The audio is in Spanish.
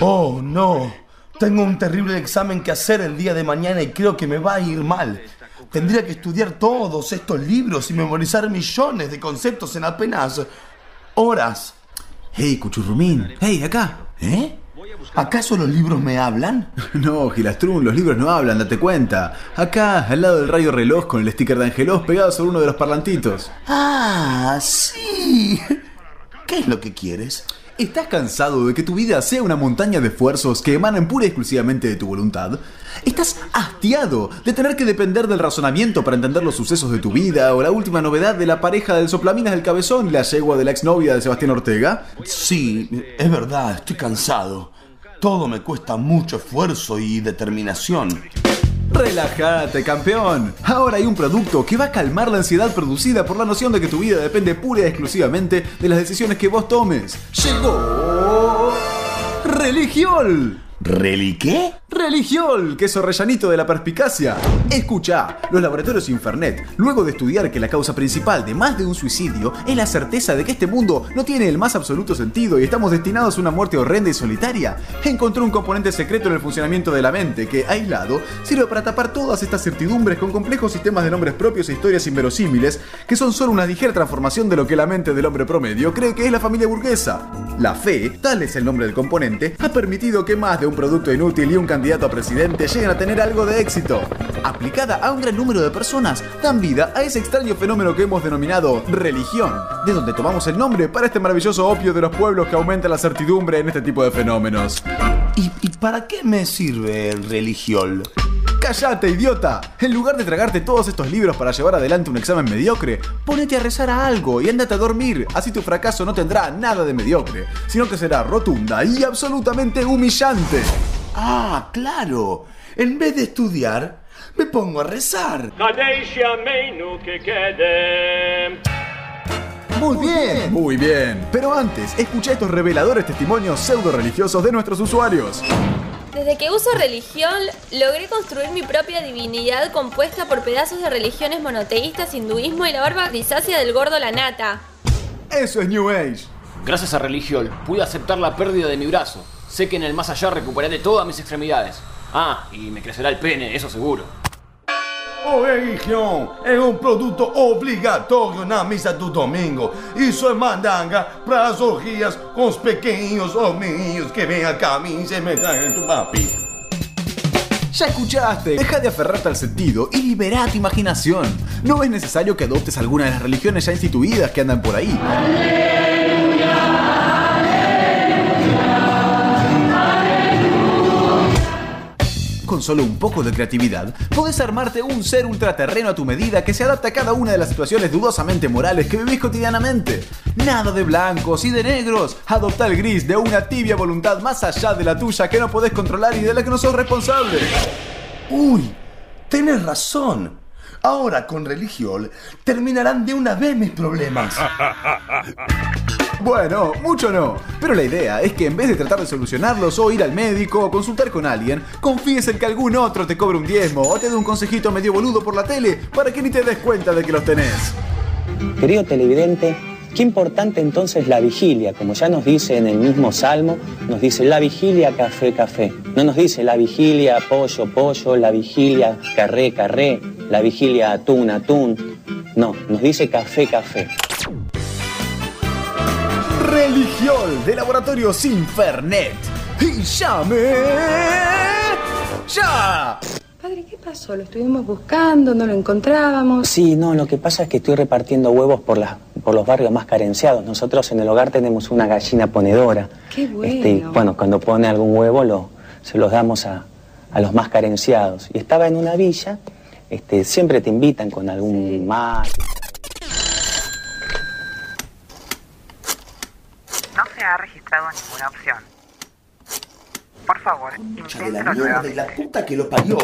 Oh, no. Tengo un terrible examen que hacer el día de mañana y creo que me va a ir mal. Tendría que estudiar todos estos libros y memorizar millones de conceptos en apenas horas. Hey, Cuchurrumín. Hey, acá. ¿Eh? ¿Acaso los libros me hablan? No, Gilastrún, los libros no hablan, date cuenta. Acá, al lado del rayo reloj con el sticker de Angelos pegado sobre uno de los parlantitos. Ah, sí. ¿Qué es lo que quieres? ¿Estás cansado de que tu vida sea una montaña de esfuerzos que emanan pura y exclusivamente de tu voluntad? ¿Estás hastiado de tener que depender del razonamiento para entender los sucesos de tu vida o la última novedad de la pareja del soplaminas del cabezón y la yegua de la exnovia de Sebastián Ortega? Sí, es verdad, estoy cansado. Todo me cuesta mucho esfuerzo y determinación. Relájate, campeón. Ahora hay un producto que va a calmar la ansiedad producida por la noción de que tu vida depende pura y exclusivamente de las decisiones que vos tomes. Llegó Religiol. ¿Reliqué? Religiol, queso rellanito de la perspicacia. Escucha, los laboratorios Infernet, luego de estudiar que la causa principal de más de un suicidio es la certeza de que este mundo no tiene el más absoluto sentido y estamos destinados a una muerte horrenda y solitaria, encontró un componente secreto en el funcionamiento de la mente que, aislado, sirve para tapar todas estas certidumbres con complejos sistemas de nombres propios e historias inverosímiles que son solo una ligera transformación de lo que la mente del hombre promedio cree que es la familia burguesa. La fe, tal es el nombre del componente, ha permitido que más de un producto inútil y un candidato a presidente lleguen a tener algo de éxito. Aplicada a un gran número de personas, dan vida a ese extraño fenómeno que hemos denominado religión, de donde tomamos el nombre para este maravilloso opio de los pueblos que aumenta la certidumbre en este tipo de fenómenos. ¿Y, y para qué me sirve el religiol? ¡Cállate, idiota! En lugar de tragarte todos estos libros para llevar adelante un examen mediocre, ponete a rezar a algo y ándate a dormir. Así tu fracaso no tendrá nada de mediocre, sino que será rotunda y absolutamente humillante. Ah, claro. En vez de estudiar, me pongo a rezar. Muy bien, muy bien. Pero antes, escucha estos reveladores testimonios pseudo religiosos de nuestros usuarios. Desde que uso religión, logré construir mi propia divinidad compuesta por pedazos de religiones monoteístas, hinduismo y la barba grisácea del gordo la nata. Eso es New Age. Gracias a religión pude aceptar la pérdida de mi brazo. Sé que en el más allá recuperaré todas mis extremidades. Ah, y me crecerá el pene, eso seguro. O religión es un producto obligatorio na misa do domingo. Isso é mandanga para as orgias com os pequeños hominhos que vêm a caminho en tu papi. Ya escuchaste, deja de aferrarte al sentido y libera tu imaginación. No es necesario que adoptes alguna de las religiones ya instituidas que andan por ahí. Con solo un poco de creatividad, podés armarte un ser ultraterreno a tu medida que se adapta a cada una de las situaciones dudosamente morales que vivís cotidianamente. Nada de blancos y de negros. Adopta el gris de una tibia voluntad más allá de la tuya que no podés controlar y de la que no sos responsable. Uy, tenés razón. Ahora con religión terminarán de una vez mis problemas. Bueno, mucho no. Pero la idea es que en vez de tratar de solucionarlos o ir al médico o consultar con alguien, confíes en que algún otro te cobre un diezmo o te dé un consejito medio boludo por la tele para que ni te des cuenta de que los tenés. Querido televidente, qué importante entonces la vigilia, como ya nos dice en el mismo salmo, nos dice la vigilia, café, café. No nos dice la vigilia, pollo, pollo, la vigilia, carré, carré, la vigilia, atún, atún. No, nos dice café, café. Religión de Laboratorios Infernet. Y llame. ¡Ya! Padre, ¿qué pasó? Lo estuvimos buscando, no lo encontrábamos. Sí, no, lo que pasa es que estoy repartiendo huevos por, las, por los barrios más carenciados. Nosotros en el hogar tenemos una gallina ponedora. Qué bueno. Este, y, bueno, cuando pone algún huevo lo, se los damos a, a los más carenciados. Y estaba en una villa, este, siempre te invitan con algún mate. Se ha registrado ninguna opción. Por favor, de inténtelo nuevamente. la puta que lo parió.